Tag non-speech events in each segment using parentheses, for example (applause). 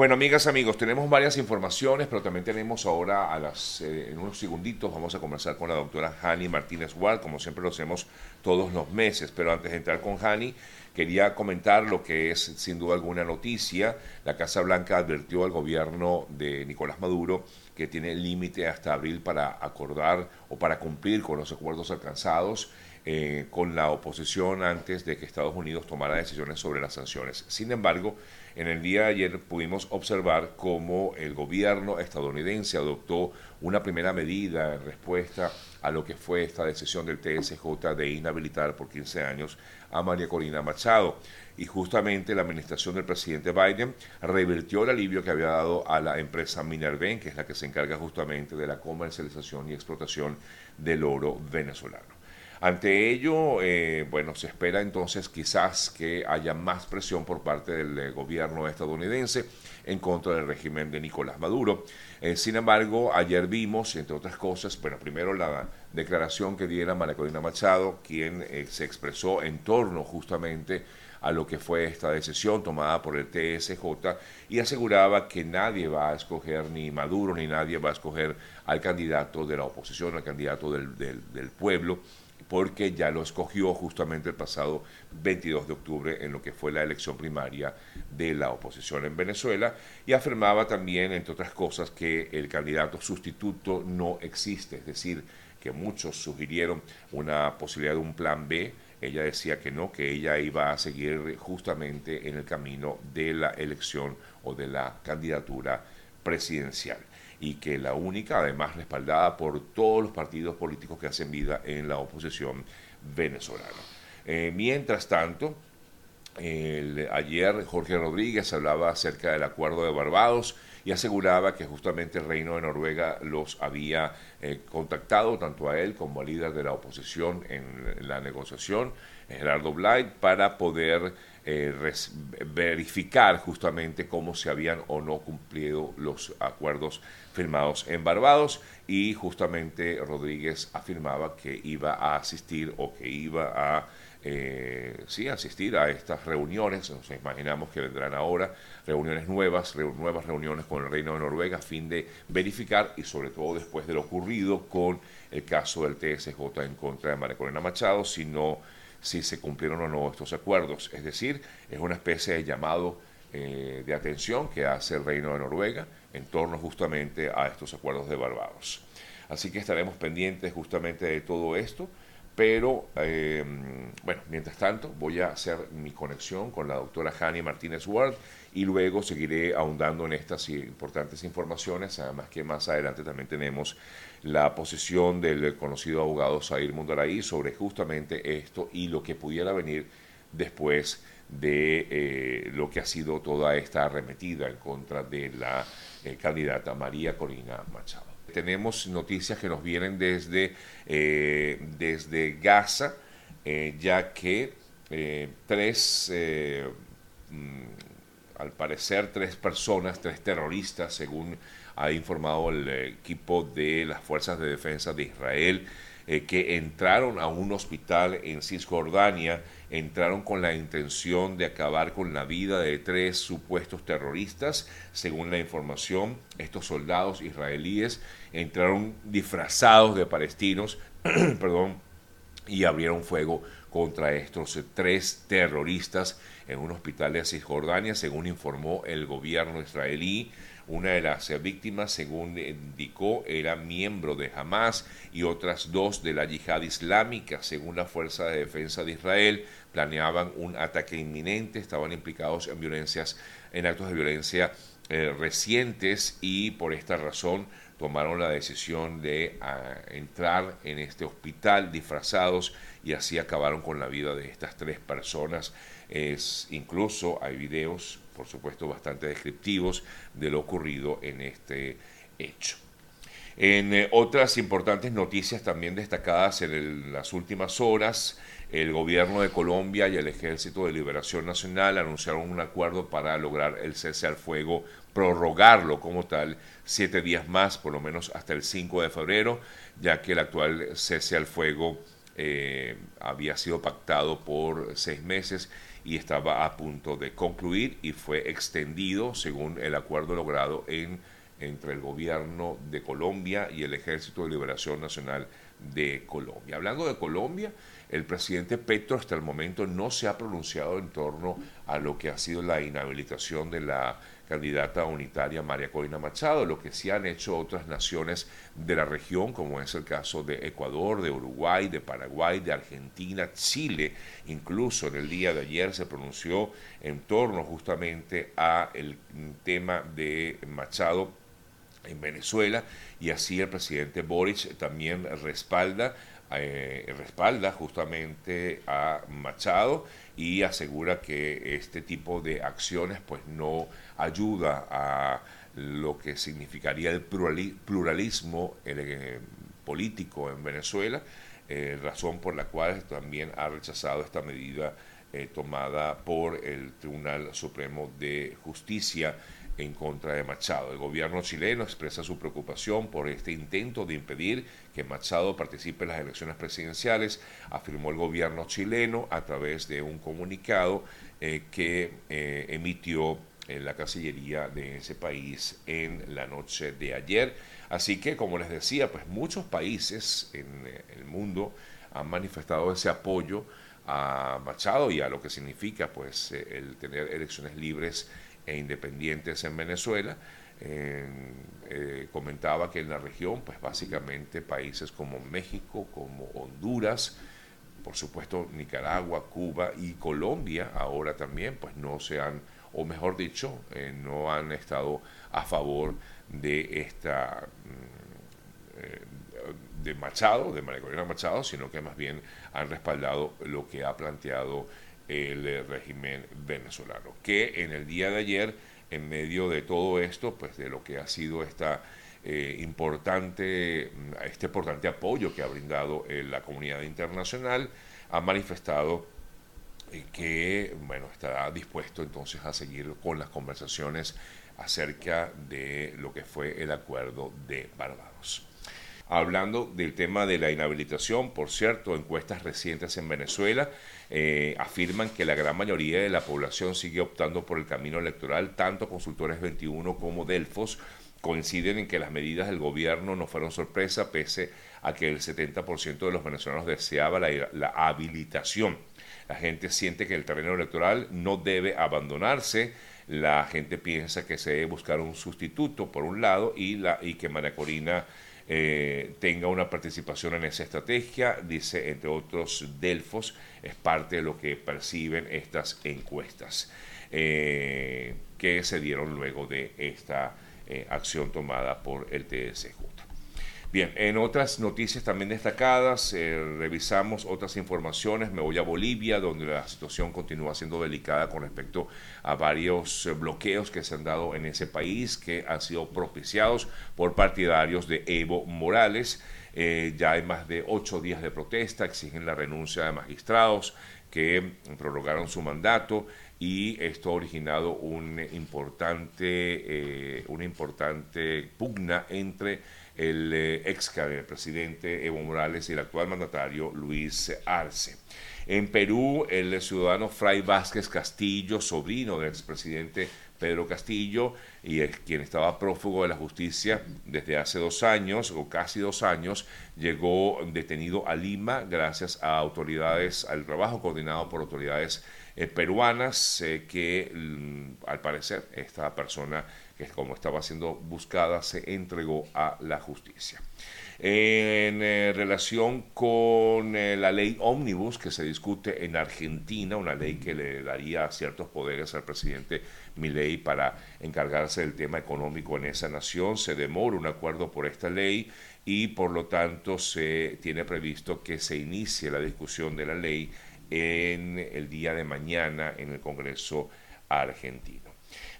Bueno, amigas, amigos, tenemos varias informaciones, pero también tenemos ahora a las, eh, en unos segunditos, vamos a conversar con la doctora Hani Martínez Ward, como siempre lo hacemos todos los meses. Pero antes de entrar con Hani, quería comentar lo que es sin duda alguna noticia. La Casa Blanca advirtió al gobierno de Nicolás Maduro que tiene límite hasta abril para acordar o para cumplir con los acuerdos alcanzados eh, con la oposición antes de que Estados Unidos tomara decisiones sobre las sanciones. Sin embargo, en el día de ayer pudimos observar cómo el gobierno estadounidense adoptó una primera medida en respuesta a lo que fue esta decisión del TSJ de inhabilitar por 15 años a María Corina Machado. Y justamente la administración del presidente Biden revirtió el alivio que había dado a la empresa Minerven, que es la que se encarga justamente de la comercialización y explotación del oro venezolano. Ante ello, eh, bueno, se espera entonces quizás que haya más presión por parte del eh, gobierno estadounidense en contra del régimen de Nicolás Maduro. Eh, sin embargo, ayer vimos, entre otras cosas, bueno, primero la declaración que diera María Corina Machado, quien se expresó en torno justamente a lo que fue esta decisión tomada por el TSJ y aseguraba que nadie va a escoger, ni Maduro, ni nadie va a escoger al candidato de la oposición, al candidato del pueblo porque ya lo escogió justamente el pasado 22 de octubre en lo que fue la elección primaria de la oposición en Venezuela y afirmaba también, entre otras cosas, que el candidato sustituto no existe, es decir, que muchos sugirieron una posibilidad de un plan B, ella decía que no, que ella iba a seguir justamente en el camino de la elección o de la candidatura presidencial y que la única, además respaldada por todos los partidos políticos que hacen vida en la oposición venezolana. Eh, mientras tanto, ayer Jorge Rodríguez hablaba acerca del acuerdo de Barbados y aseguraba que justamente el Reino de Noruega los había eh, contactado, tanto a él como al líder de la oposición en la negociación, Gerardo Blight, para poder eh, verificar justamente cómo se habían o no cumplido los acuerdos firmados en Barbados. Y justamente Rodríguez afirmaba que iba a asistir o que iba a eh, sí, asistir a estas reuniones, nos imaginamos que vendrán ahora reuniones nuevas, nuevas reuniones con el Reino de Noruega a fin de verificar y sobre todo después de lo ocurrido con el caso del TSJ en contra de María Corina Machado, si no si se cumplieron o no estos acuerdos. Es decir, es una especie de llamado eh, de atención que hace el Reino de Noruega en torno justamente a estos acuerdos de Barbados. Así que estaremos pendientes justamente de todo esto, pero eh, bueno, mientras tanto voy a hacer mi conexión con la doctora Hani Martínez Ward y luego seguiré ahondando en estas importantes informaciones, además que más adelante también tenemos la posición del conocido abogado Sair Mundaraí sobre justamente esto y lo que pudiera venir después de eh, lo que ha sido toda esta arremetida en contra de la eh, candidata María Corina Machado. Tenemos noticias que nos vienen desde, eh, desde Gaza, ya que tres, mm, al parecer tres personas, tres terroristas, según ha informado el equipo de las Fuerzas de Defensa de Israel, que entraron a un hospital en Cisjordania entraron con la intención de acabar con la vida de tres supuestos terroristas. Según la información, estos soldados israelíes entraron disfrazados de palestinos, (clears throat) perdón, y abrieron fuego contra estos tres terroristas en un hospital de Cisjordania, según informó el gobierno israelí. Una de las víctimas, según indicó, era miembro de Hamas y otras dos de la yihad islámica, según la Fuerza de Defensa de Israel planeaban un ataque inminente, estaban implicados en violencias, en actos de violencia eh, recientes y por esta razón tomaron la decisión de ah, entrar en este hospital disfrazados y así acabaron con la vida de estas tres personas. Es, incluso hay videos, por supuesto, bastante descriptivos de lo ocurrido en este hecho. En eh, otras importantes noticias también destacadas en las últimas horas, el gobierno de Colombia y el Ejército de Liberación Nacional anunciaron un acuerdo para lograr el cese al fuego, prorrogarlo como tal siete días más, por lo menos hasta el 5 de febrero, ya que el actual cese al fuego eh, había sido pactado por seis meses y estaba a punto de concluir y fue extendido según el acuerdo logrado en, entre el gobierno de Colombia y el Ejército de Liberación Nacional de Colombia. Hablando de Colombia, el presidente Petro hasta el momento no se ha pronunciado en torno a lo que ha sido la inhabilitación de la candidata unitaria María Corina Machado, lo que sí han hecho otras naciones de la región, como es el caso de Ecuador, de Uruguay, de Paraguay, de Argentina, Chile, incluso en el día de ayer se pronunció en torno justamente a el tema de Machado en Venezuela y así el presidente Boric también respalda eh, respalda justamente a Machado y asegura que este tipo de acciones pues no ayuda a lo que significaría el pluralismo eh, político en Venezuela, eh, razón por la cual también ha rechazado esta medida tomada por el Tribunal Supremo de Justicia en contra de Machado. El gobierno chileno expresa su preocupación por este intento de impedir que Machado participe en las elecciones presidenciales, afirmó el gobierno chileno a través de un comunicado eh, que eh, emitió en la Cancillería de ese país en la noche de ayer. Así que, como les decía, pues muchos países en eh, el mundo han manifestado ese apoyo a Machado y a lo que significa pues el tener elecciones libres e independientes en Venezuela. Eh, comentaba que en la región, pues básicamente países como México, como Honduras, por supuesto Nicaragua, Cuba y Colombia ahora también, pues no se han, o mejor dicho, eh, no han estado a favor de esta mm, eh, de Machado, de María Corina Machado, sino que más bien han respaldado lo que ha planteado el régimen venezolano, que en el día de ayer, en medio de todo esto, pues de lo que ha sido esta eh, importante, este importante apoyo que ha brindado eh, la comunidad internacional, ha manifestado eh, que bueno, estará dispuesto entonces a seguir con las conversaciones acerca de lo que fue el acuerdo de Barbados. Hablando del tema de la inhabilitación, por cierto, encuestas recientes en Venezuela eh, afirman que la gran mayoría de la población sigue optando por el camino electoral, tanto Consultores 21 como Delfos coinciden en que las medidas del gobierno no fueron sorpresa, pese a que el 70% de los venezolanos deseaba la, habilitación. La gente siente que el terreno electoral no debe abandonarse la gente piensa que se debe buscar un sustituto por un lado y, la, y que María Corina eh, tenga una participación en esa estrategia, dice entre otros Delfos, es parte de lo que perciben estas encuestas eh, que se dieron luego de esta eh, acción tomada por el TSJ. Bien, en otras noticias también destacadas, revisamos otras informaciones. Me voy a Bolivia, donde la situación continúa siendo delicada con respecto a varios bloqueos que se han dado en ese país, que han sido propiciados por partidarios de Evo Morales. Eh, ya hay más de ocho días de protesta, exigen la renuncia de magistrados que prorrogaron su mandato y esto ha originado un importante, eh, una importante pugna entre el eh, ex presidente Evo Morales y el actual mandatario Luis Arce. En Perú, el ciudadano Fray Vázquez Castillo, sobrino del expresidente Pedro Castillo, y quien estaba prófugo de la justicia desde hace dos años, o casi dos años, llegó detenido a Lima gracias a autoridades, al trabajo coordinado por autoridades eh, peruanas, eh, que mm, al parecer esta persona que como estaba siendo buscada, se entregó a la justicia. En eh, relación con eh, la ley ómnibus que se discute en Argentina, una ley que le daría ciertos poderes al presidente Milei para encargarse del tema económico en esa nación, se demora un acuerdo por esta ley y por lo tanto se tiene previsto que se inicie la discusión de la ley en el día de mañana en el Congreso argentino.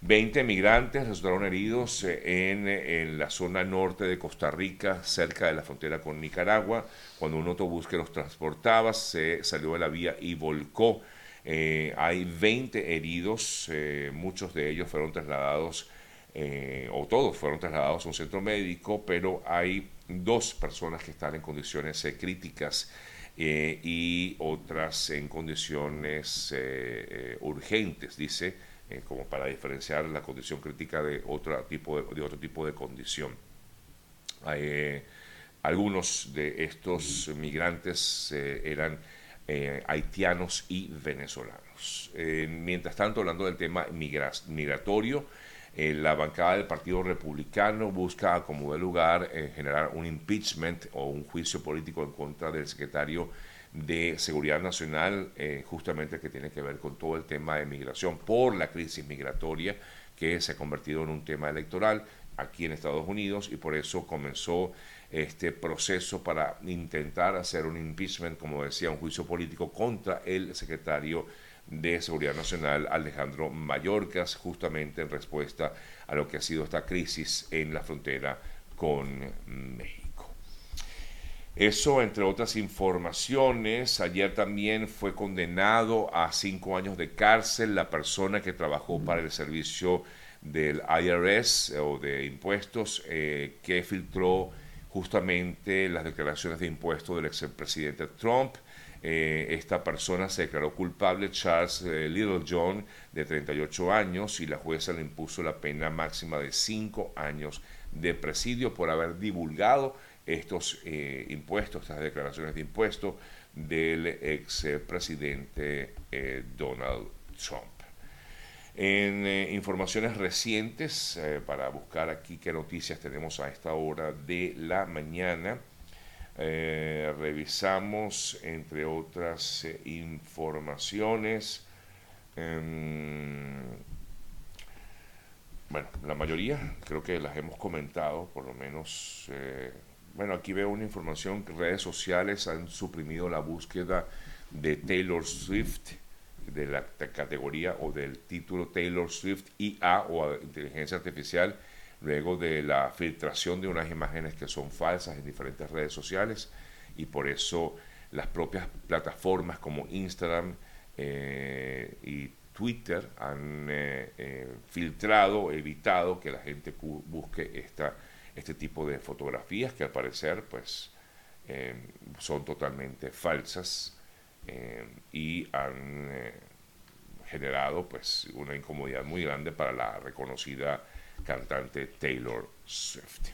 20 migrantes resultaron heridos eh, en, la zona norte de Costa Rica, cerca de la frontera con Nicaragua, cuando un autobús que los transportaba se salió de la vía y volcó. Eh, hay 20 heridos, eh, muchos de ellos fueron trasladados, o todos fueron trasladados a un centro médico, pero hay dos personas que están en condiciones críticas y otras en condiciones urgentes, dice, como para diferenciar la condición crítica de otro tipo de, otro tipo de condición. algunos de estos migrantes eran haitianos y venezolanos. mientras tanto, hablando del tema migratorio, eh, la bancada del Partido Republicano busca, como de lugar, eh, generar un impeachment o un juicio político en contra del secretario de Seguridad Nacional, eh, justamente que tiene que ver con todo el tema de migración por la crisis migratoria que se ha convertido en un tema electoral aquí en Estados Unidos y por eso comenzó este proceso para intentar hacer un impeachment, como decía, un juicio político contra el secretario de Seguridad Nacional, Alejandro Mayorkas, justamente en respuesta a lo que ha sido esta crisis en la frontera con México. Eso, entre otras informaciones, ayer también fue condenado a cinco años de cárcel la persona que trabajó para el servicio del IRS o de impuestos eh, que filtró justamente las declaraciones de impuestos del expresidente Trump. Eh, esta persona se declaró culpable, Charles eh, Little John, de 38 años, y la jueza le impuso la pena máxima de 5 años de presidio por haber divulgado estos eh, impuestos, estas declaraciones de impuestos del expresidente Donald Trump. En informaciones recientes, para buscar aquí qué noticias tenemos a esta hora de la mañana, eh, revisamos, entre otras eh, informaciones, em, bueno, la mayoría creo que las hemos comentado, por lo menos, eh, bueno, aquí veo una información que redes sociales han suprimido la búsqueda de Taylor Swift, de la categoría o del título Taylor Swift IA o inteligencia artificial luego de la filtración de unas imágenes que son falsas en diferentes redes sociales y por eso las propias plataformas como Instagram eh, y Twitter han eh, eh, filtrado, evitado que la gente busque esta, este tipo de fotografías que al parecer pues son totalmente falsas y han generado pues una incomodidad muy grande para la reconocida cantante Taylor Swift.